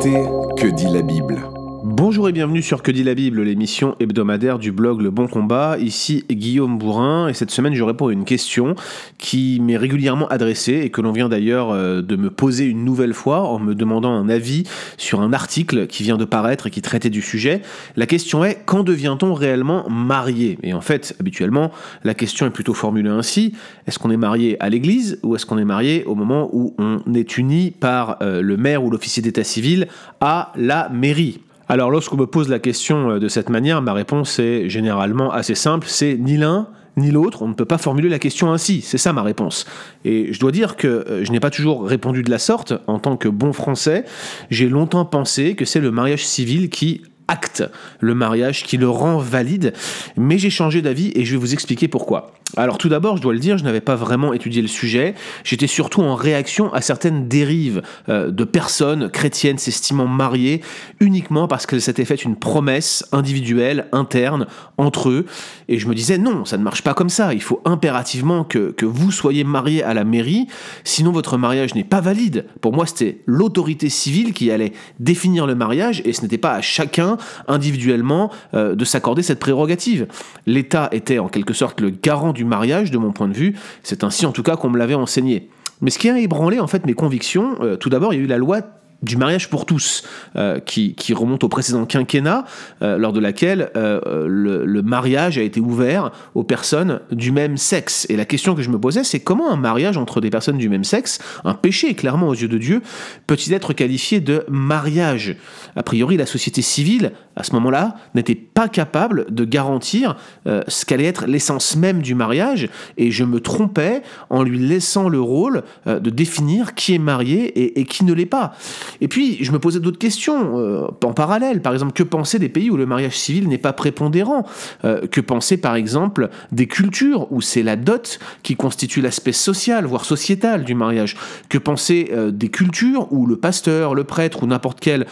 Que dit la Bible Bonjour et bienvenue sur Que dit la Bible, l'émission hebdomadaire du blog Le Bon Combat. Ici Guillaume Bourrin et cette semaine je réponds à une question qui m'est régulièrement adressée et que l'on vient d'ailleurs euh, de me poser une nouvelle fois en me demandant un avis sur un article qui vient de paraître et qui traitait du sujet. La question est quand devient-on réellement marié? Et en fait, habituellement, la question est plutôt formulée ainsi est-ce qu'on est marié à l'église ou est-ce qu'on est marié au moment où on est uni par euh, le maire ou l'officier d'état civil à la mairie? Alors lorsqu'on me pose la question euh, de cette manière, ma réponse est généralement assez simple, c'est ni l'un ni l'autre, on ne peut pas formuler la question ainsi, c'est ça ma réponse. Et je dois dire que euh, je n'ai pas toujours répondu de la sorte, en tant que bon français, j'ai longtemps pensé que c'est le mariage civil qui acte le mariage, qui le rend valide, mais j'ai changé d'avis et je vais vous expliquer pourquoi. Alors tout d'abord, je dois le dire, je n'avais pas vraiment étudié le sujet, j'étais surtout en réaction à certaines dérives euh, de personnes chrétiennes s'estimant mariées uniquement parce qu'elles s'étaient faites une promesse individuelle, interne, entre eux, et je me disais non, ça ne marche pas comme ça, il faut impérativement que, que vous soyez mariés à la mairie, sinon votre mariage n'est pas valide. Pour moi, c'était l'autorité civile qui allait définir le mariage, et ce n'était pas à chacun individuellement euh, de s'accorder cette prérogative. L'État était en quelque sorte le garant du mariage, de mon point de vue. C'est ainsi en tout cas qu'on me l'avait enseigné. Mais ce qui a ébranlé en fait mes convictions, euh, tout d'abord, il y a eu la loi du mariage pour tous, euh, qui, remonte au précédent quinquennat, euh, lors de laquelle euh, le, mariage a été ouvert aux personnes du même sexe. Et la question que je me posais, c'est comment un mariage entre des personnes du même sexe, un péché clairement aux yeux de Dieu, peut-il être qualifié de mariage? A priori, la société civile, à ce moment-là, n'était pas capable de garantir ce qu'allait être l'essence même du mariage, et je me trompais en lui laissant le rôle de définir qui est marié et, et qui ne l'est pas. Et puis, je me posais d'autres questions euh, en parallèle. Par exemple, que penser des pays où le mariage civil n'est pas prépondérant? Euh, Que penser, par exemple, des cultures où c'est la dot qui constitue l'aspect social, voire sociétal du mariage? Que penser euh, des cultures où le pasteur, le prêtre ou n'importe quel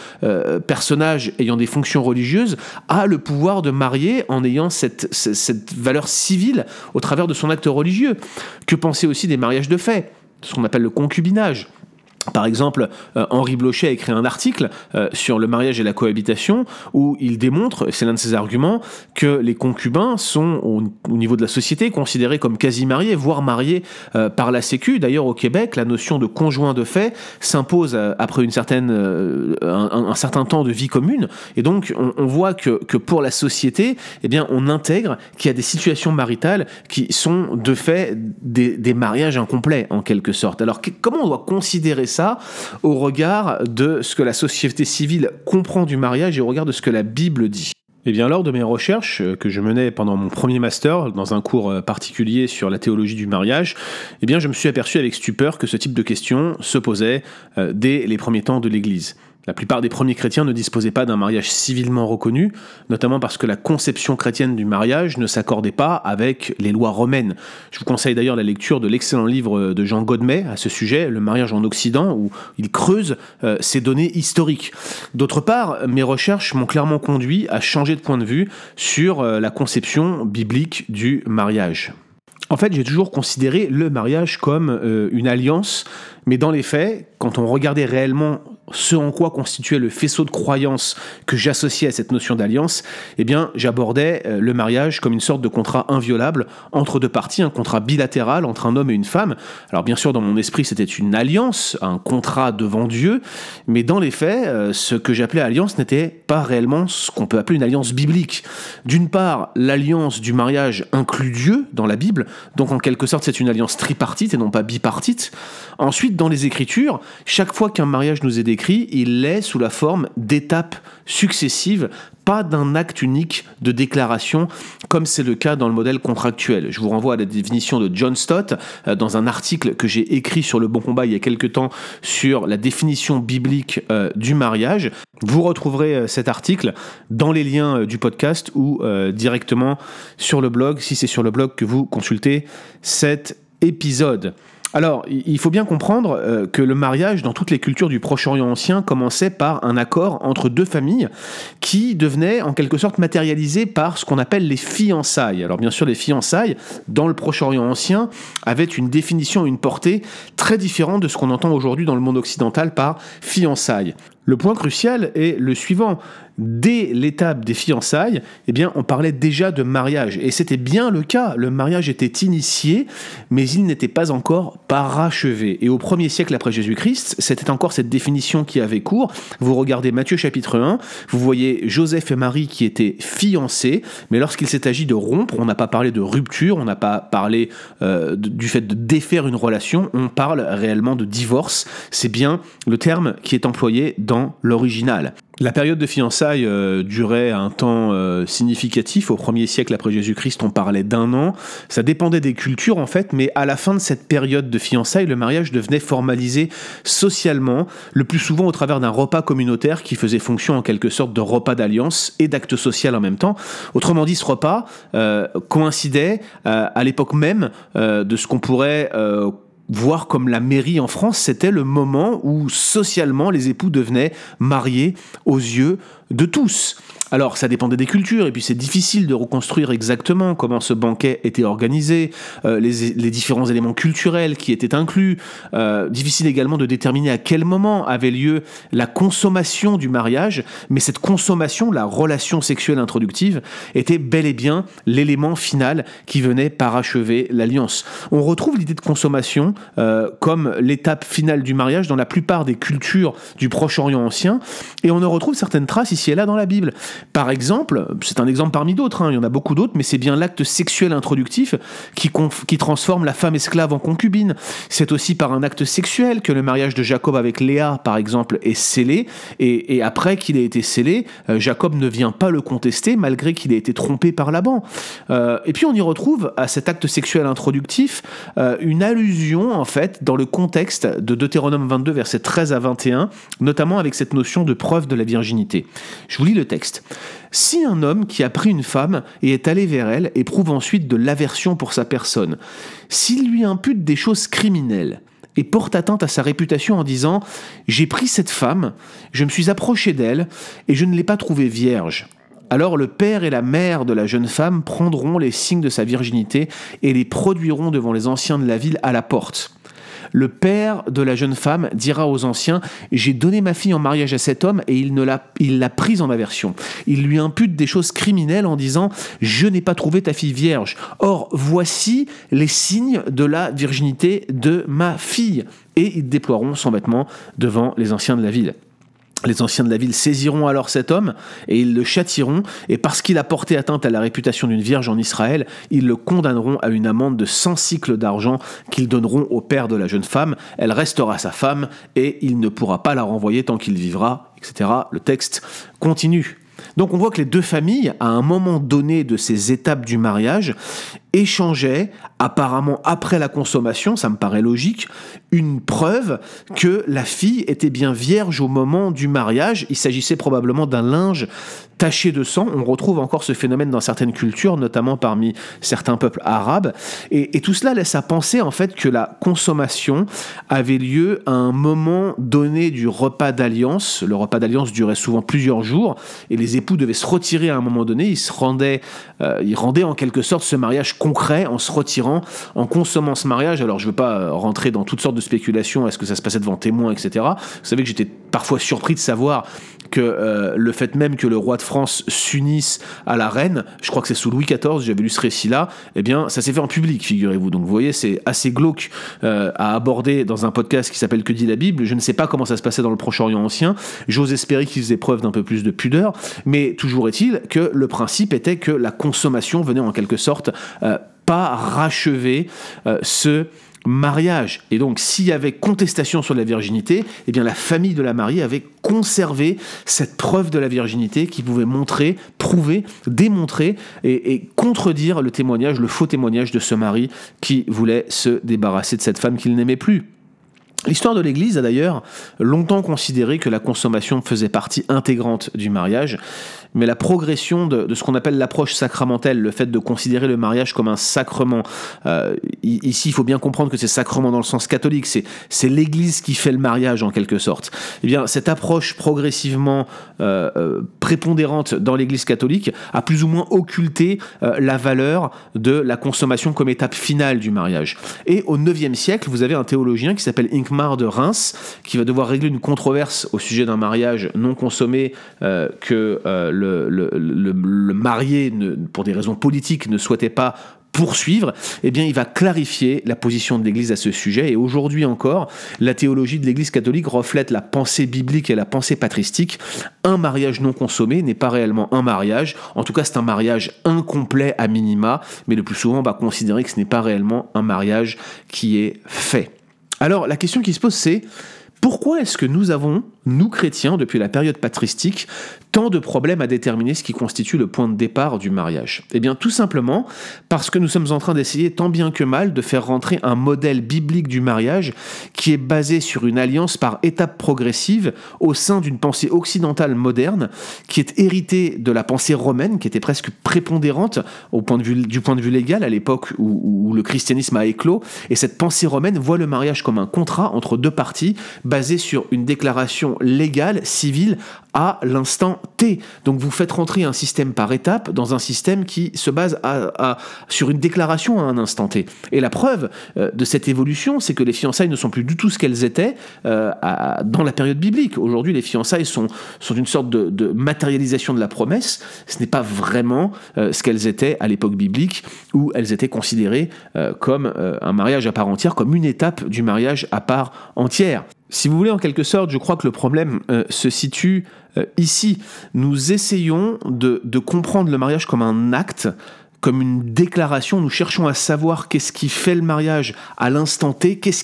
personnage ayant des fonctions religieuses a le pouvoir de marier en ayant cette, cette valeur civile au travers de son acte religieux? Que penser aussi des mariages de fait ce qu'on appelle le concubinage? Par exemple, euh, Henri Blocher a écrit un article euh, sur le mariage et la cohabitation où il démontre, c'est l'un de ses arguments, que les concubins sont au, niveau de la société considérés comme quasi mariés, voire mariés euh, par la Sécu. D'ailleurs, au Québec, la notion de conjoint de fait s'impose après une certaine, un, certain temps de vie commune. Et donc, on, voit que, que, pour la société, eh bien, on intègre qu'il y a des situations maritales qui sont de fait des, des mariages incomplets, en quelque sorte. Alors, comment on doit considérer ça au regard de ce que la société civile comprend du mariage et au regard de ce que la Bible dit. Eh bien, lors de mes recherches euh, que je menais pendant mon premier master, dans un cours euh, particulier sur la théologie du mariage, eh bien, je me suis aperçu avec stupeur que ce type de questions se posait euh, dès les premiers temps de l'Église. La plupart des premiers chrétiens ne disposaient pas d'un mariage civilement reconnu, notamment parce que la conception chrétienne du mariage ne s'accordait pas avec les lois romaines. Je vous conseille d'ailleurs la lecture de l'excellent livre de Jean Godmet à ce sujet, Le mariage en Occident, où il creuse euh, ces données historiques. D'autre part, mes recherches m'ont clairement conduit à changer de point de vue sur euh, la conception biblique du mariage. En fait, j'ai toujours considéré le mariage comme euh, une alliance, mais dans les faits, quand on regardait réellement ce en quoi constituait le faisceau de croyances que j'associais à cette notion d'alliance, eh bien, j'abordais euh, le mariage comme une sorte de contrat inviolable entre deux parties, un contrat bilatéral entre un homme et une femme. Alors, bien sûr, dans mon esprit, c'était une alliance, un contrat devant Dieu, mais dans les faits, euh, ce que j'appelais alliance n'était pas réellement ce qu'on peut appeler une alliance biblique. D'une part, l'alliance du mariage inclut Dieu dans la Bible, donc en quelque sorte, c'est une alliance tripartite et non pas bipartite. Ensuite, dans les Écritures, chaque fois qu'un mariage nous est décrit, il l'est sous la forme d'étapes successives, pas d'un acte unique de déclaration, comme c'est le cas dans le modèle contractuel. Je vous renvoie à la définition de John Stott euh, dans un article que j'ai écrit sur le Bon Combat il y a quelques temps sur la définition biblique euh, du mariage. Vous retrouverez euh, cet article dans les liens du podcast ou directement sur le blog, si c'est sur le blog que vous consultez cet épisode. Alors, il faut bien comprendre euh, que le mariage dans toutes les cultures du Proche-Orient ancien commençait par un accord entre deux familles qui devenait en quelque sorte matérialisé par ce qu'on appelle les fiançailles. Alors bien sûr, les fiançailles dans le Proche-Orient ancien avaient une définition, une portée très différente de ce qu'on entend aujourd'hui dans le monde occidental par fiançailles. Le point crucial est le suivant. Dès l'étape des fiançailles, eh bien, on parlait déjà de mariage. Et c'était bien le cas. Le mariage était initié, mais il n'était pas encore parachevé. Et au premier siècle après Jésus-Christ, c'était encore cette définition qui avait cours. Vous regardez Matthieu chapitre 1, vous voyez Joseph et Marie qui étaient fiancés, mais lorsqu'il s'est agi de rompre, on n'a pas parlé de rupture, on n'a pas parlé euh, du fait de défaire une relation, on parle réellement de divorce. C'est bien le terme qui est employé dans l'original. La période de fiançailles euh, durait un temps euh, significatif. Au premier siècle après Jésus-Christ, on parlait d'un an. Ça dépendait des cultures en fait, mais à la fin de cette période de fiançailles, le mariage devenait formalisé socialement, le plus souvent au travers d'un repas communautaire qui faisait fonction en quelque sorte de repas d'alliance et d'acte social en même temps. Autrement dit, ce repas euh, coïncidait à l'époque même de ce qu'on pourrait voir comme la mairie en France, c'était le moment où socialement les époux devenaient mariés aux yeux de tous. Alors ça dépendait des cultures, et puis c'est difficile de reconstruire exactement comment ce banquet était organisé, euh, les, différents éléments culturels qui étaient inclus. Euh, difficile également de déterminer à quel moment avait lieu la consommation du mariage, mais cette consommation, la relation sexuelle introductive, était bel et bien l'élément final qui venait parachever l'alliance. On retrouve l'idée de consommation euh, comme l'étape finale du mariage dans la plupart des cultures du Proche-Orient ancien, et on en retrouve certaines traces ici et là dans la Bible. Par exemple, c'est un exemple parmi d'autres, hein, il y en a beaucoup d'autres, mais c'est bien l'acte sexuel introductif qui, qui transforme la femme esclave en concubine. C'est aussi par un acte sexuel que le mariage de Jacob avec Léa, par exemple, est scellé, et, après qu'il ait été scellé, euh, Jacob ne vient pas le contester malgré qu'il ait été trompé par Laban. Euh, et puis on y retrouve à cet acte sexuel introductif euh, une allusion, en fait, dans le contexte de Deutéronome 22, versets 13 à 21, notamment avec cette notion de preuve de la virginité. Je vous lis le texte. Si un homme qui a pris une femme et est allé vers elle éprouve ensuite de l'aversion pour sa personne, s'il lui impute des choses criminelles, et porte atteinte à sa réputation en disant ⁇ J'ai pris cette femme, je me suis approché d'elle, et je ne l'ai pas trouvée vierge ⁇ alors le père et la mère de la jeune femme prendront les signes de sa virginité et les produiront devant les anciens de la ville à la porte. Le père de la jeune femme dira aux anciens J'ai donné ma fille en mariage à cet homme et il l'a prise en aversion. Il lui impute des choses criminelles en disant Je n'ai pas trouvé ta fille vierge. Or, voici les signes de la virginité de ma fille. Et ils déploieront son vêtement devant les anciens de la ville. Les anciens de la ville saisiront alors cet homme et ils le châtiront, et parce qu'il a porté atteinte à la réputation d'une vierge en Israël, ils le condamneront à une amende de 100 cycles d'argent qu'ils donneront au père de la jeune femme. Elle restera sa femme et il ne pourra pas la renvoyer tant qu'il vivra, etc. Le texte continue. Donc on voit que les deux familles, à un moment donné de ces étapes du mariage, échangeaient, apparemment après la consommation, ça me paraît logique, une preuve que la fille était bien vierge au moment du mariage. Il s'agissait probablement d'un linge taché de sang. On retrouve encore ce phénomène dans certaines cultures, notamment parmi certains peuples arabes. Et, tout cela laisse à penser en fait que la consommation avait lieu à un moment donné du repas d'alliance. Le repas d'alliance durait souvent plusieurs jours et les époux devaient se retirer à un moment donné. Ils se rendaient, euh, ils rendaient en quelque sorte ce mariage concret en se retirant, en consommant ce mariage. Alors je ne veux pas euh, rentrer dans toutes sortes de spéculations. Est-ce que ça se passait devant témoins, etc. Vous savez que j'étais parfois surpris de savoir que euh, le fait même que le roi de France s'unisse à la reine, je crois que c'est sous Louis XIV, j'avais lu ce récit-là, eh bien, ça s'est fait en public, figurez-vous. Donc, vous voyez, c'est assez glauque euh, à aborder dans un podcast qui s'appelle Que dit la Bible. Je ne sais pas comment ça se passait dans le Proche-Orient ancien. J'ose espérer qu'ils faisaient preuve d'un peu plus de pudeur, mais toujours est-il que le principe était que la consommation venait en quelque sorte euh, pas rachever ce mariage. Et donc, s'il y avait contestation sur la virginité, eh bien, la famille de la mariée avait conservé cette preuve de la virginité qui pouvait montrer, prouver, démontrer et, et contredire le témoignage, le faux témoignage de ce mari qui voulait se débarrasser de cette femme qu'il n'aimait plus. L'histoire de l'Église a d'ailleurs longtemps considéré que la consommation faisait partie intégrante du mariage, mais la progression de, ce qu'on appelle l'approche sacramentelle, le fait de considérer le mariage comme un sacrement, euh, ici il faut bien comprendre que c'est sacrement dans le sens catholique, c'est, l'Église qui fait le mariage en quelque sorte. Eh bien, cette approche progressivement euh, euh, prépondérante dans l'Église catholique a plus ou moins occulté la valeur de la consommation comme étape finale du mariage. Et au IXe siècle, vous avez un théologien qui s'appelle Inc Alkmaar de Reims, qui va devoir régler une controverse au sujet d'un mariage non consommé que euh, le, marié, pour des raisons politiques, ne souhaitait pas poursuivre, eh bien, il va clarifier la position de l'Église à ce sujet. Et aujourd'hui encore, la théologie de l'Église catholique reflète la pensée biblique et la pensée patristique. Un mariage non consommé n'est pas réellement un mariage. En tout cas, c'est un mariage incomplet à minima, mais le plus souvent, on va considérer que ce n'est pas réellement un mariage qui est fait. Alors, la question qui se pose, c'est pourquoi est-ce que nous avons, nous chrétiens, depuis la période patristique, tant de problèmes à déterminer ce qui constitue le point de départ du mariage. Eh bien tout simplement parce que nous sommes en train d'essayer tant bien que mal de faire rentrer un modèle biblique du mariage qui est basé sur une alliance par étapes progressives au sein d'une pensée occidentale moderne qui est héritée de la pensée romaine qui était presque prépondérante au point de vue, du point de vue légal à l'époque où, où le christianisme a éclos. Et cette pensée romaine voit le mariage comme un contrat entre deux parties basé sur une déclaration légale, civile, à l'instant T. Donc vous faites rentrer un système par étape dans un système qui se base sur une déclaration à un instant T. Et la preuve euh, de cette évolution, c'est que les fiançailles ne sont plus du tout ce qu'elles étaient euh, dans la période biblique. Aujourd'hui, les fiançailles sont, sont une sorte de, matérialisation de la promesse. Ce n'est pas vraiment euh, ce qu'elles étaient à l'époque biblique, où elles étaient considérées comme un mariage à part entière, comme une étape du mariage à part entière. Si vous voulez, en quelque sorte, je crois que le problème euh, se situe euh, ici. Nous essayons de, comprendre le mariage comme un acte, comme une déclaration. Nous cherchons à savoir qu'est-ce qui fait le mariage à l'instant T, qu'est-ce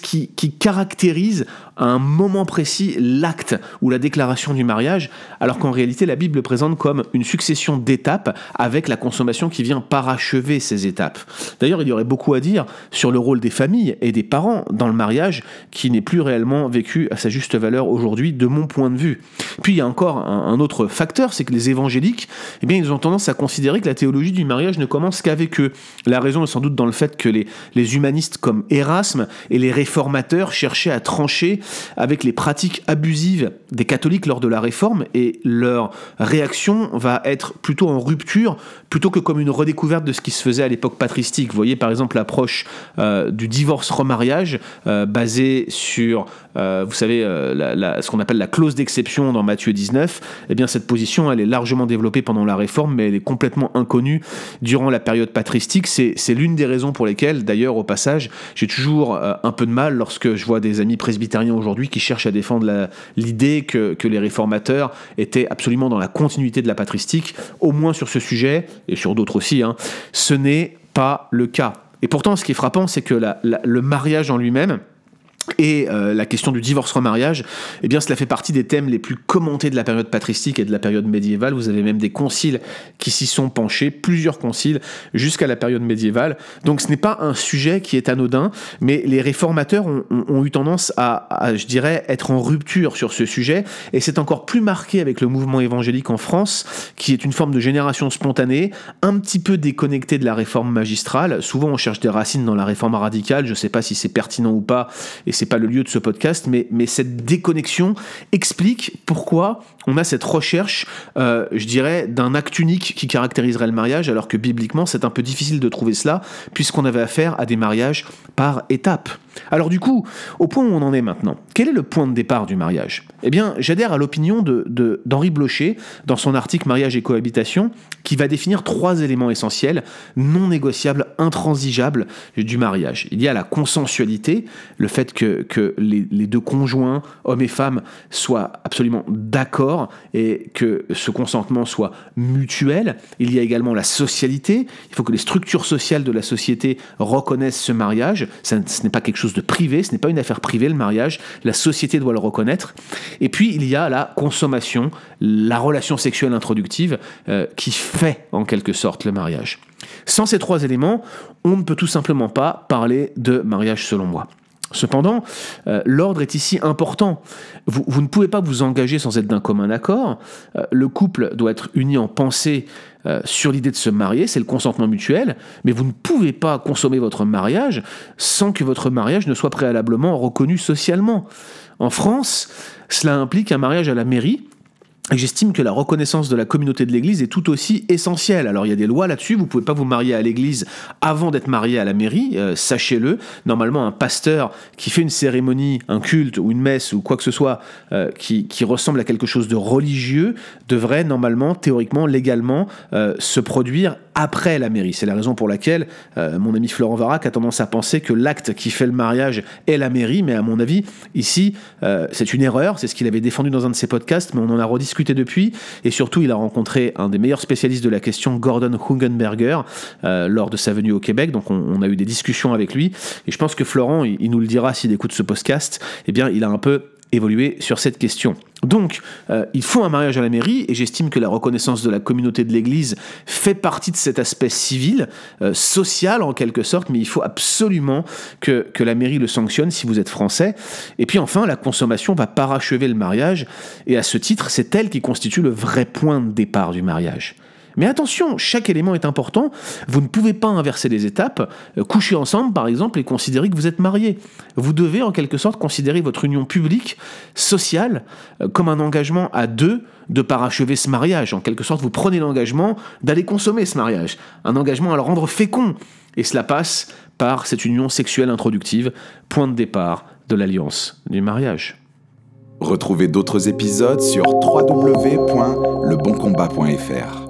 qui caractérise à un moment précis l'acte ou la déclaration du mariage, alors qu'en réalité la Bible le présente comme une succession d'étapes avec la consommation qui vient parachever ces étapes. D'ailleurs, il y aurait beaucoup à dire sur le rôle des familles et des parents dans le mariage qui n'est plus réellement vécu à sa juste valeur aujourd'hui de mon point de vue. Puis il y a encore un, autre facteur, c'est que les évangéliques, eh bien, ils ont tendance à considérer que la théologie du mariage ne commence qu'avec eux. La raison est sans doute dans le fait que les, les humanistes comme Erasme et les réformateurs cherchaient à trancher avec les pratiques abusives des catholiques lors de la réforme et leur réaction va être plutôt en rupture plutôt que comme une redécouverte de ce qui se faisait à l'époque patristique. Vous voyez par exemple l'approche euh, du divorce-remariage euh, basée sur, euh, vous savez, ce qu'on appelle la clause d'exception dans Matthieu 19. Eh bien cette position, elle est largement développée pendant la réforme, mais elle est complètement inconnue durant la période patristique. C'est l'une des raisons pour lesquelles, d'ailleurs, au passage, j'ai toujours un peu de mal lorsque je vois des amis presbytériens aujourd'hui qui cherchent à défendre l'idée que, que les réformateurs étaient absolument dans la continuité de la patristique, au moins sur ce sujet, et sur d'autres aussi, hein, ce n'est pas le cas. Et pourtant, ce qui est frappant, c'est que le mariage en lui-même, et euh, la question du divorce-remariage, eh bien, cela fait partie des thèmes les plus commentés de la période patristique et de la période médiévale. Vous avez même des conciles qui s'y sont penchés, plusieurs conciles, jusqu'à la période médiévale. Donc ce n'est pas un sujet qui est anodin, mais les réformateurs ont, eu tendance à, je dirais, être en rupture sur ce sujet. Et c'est encore plus marqué avec le mouvement évangélique en France, qui est une forme de génération spontanée, un petit peu déconnectée de la réforme magistrale. Souvent, on cherche des racines dans la réforme radicale. Je ne sais pas si c'est pertinent ou pas. C'est pas le lieu de ce podcast, mais, mais cette déconnexion explique pourquoi on a cette recherche, euh, je dirais, d'un acte unique qui caractériserait le mariage, alors que bibliquement, c'est un peu difficile de trouver cela, puisqu'on avait affaire à des mariages par étapes. Alors du coup, au point où on en est maintenant, quel est le point de départ du mariage? Eh bien, j'adhère à l'opinion d'Henri de, Blocher dans son article Mariage et cohabitation, qui va définir trois éléments essentiels, non négociables, intransigeables du mariage. Il y a la consensualité, le fait que, que les, deux conjoints, hommes et femmes, soient absolument d'accord et que ce consentement soit mutuel. Il y a également la socialité, il faut que les structures sociales de la société reconnaissent ce mariage, ce n'est pas quelque chose de privé, ce n'est pas une affaire privée le mariage, la société doit le reconnaître. Et puis il y a la consommation, la relation sexuelle introductive euh, qui fait en quelque sorte le mariage. Sans ces trois éléments, on ne peut tout simplement pas parler de mariage selon moi. Cependant, euh, l'ordre est ici important. Vous, ne pouvez pas vous engager sans être d'un commun accord. Euh, le couple doit être uni en pensée euh, sur l'idée de se marier, c'est le consentement mutuel, mais vous ne pouvez pas consommer votre mariage sans que votre mariage ne soit préalablement reconnu socialement. En France, cela implique un mariage à la mairie, J'estime que la reconnaissance de la communauté de l'Église est tout aussi essentielle. Alors il y a des lois là-dessus, vous pouvez pas vous marier à l'Église avant d'être marié à la mairie, euh, sachez-le. Normalement, un pasteur qui fait une cérémonie, un culte ou une messe ou quoi que ce soit euh, qui, ressemble à quelque chose de religieux devrait normalement, théoriquement, légalement, euh, se produire après la mairie. C'est la raison pour laquelle mon ami Florent Varac a tendance à penser que l'acte qui fait le mariage est la mairie, mais à mon avis, ici, c'est une erreur, c'est ce qu'il avait défendu dans un de ses podcasts, mais on en a rediscuté depuis, et surtout il a rencontré un des meilleurs spécialistes de la question, Gordon Hungenberger, euh, lors de sa venue au Québec, donc on, a eu des discussions avec lui, et je pense que Florent, il, nous le dira s'il écoute ce podcast, eh bien il a un peu évolué sur cette question. Donc, euh, il faut un mariage à la mairie, et j'estime que la reconnaissance de la communauté de l'Église fait partie de cet aspect civil, euh, social en quelque sorte, mais il faut absolument que, que, la mairie le sanctionne si vous êtes français. Et puis enfin, la consommation va parachever le mariage, et à ce titre, c'est elle qui constitue le vrai point de départ du mariage. Mais attention, chaque élément est important. Vous ne pouvez pas inverser les étapes. Euh, coucher ensemble, par exemple, et considérer que vous êtes marié. Vous devez, en quelque sorte, considérer votre union publique, sociale, euh, comme un engagement à deux de parachever ce mariage. En quelque sorte, vous prenez l'engagement d'aller consommer ce mariage. Un engagement à le rendre fécond. Et cela passe par cette union sexuelle introductive, point de départ de l'alliance du mariage. Retrouvez d'autres épisodes sur www.leboncombat.fr.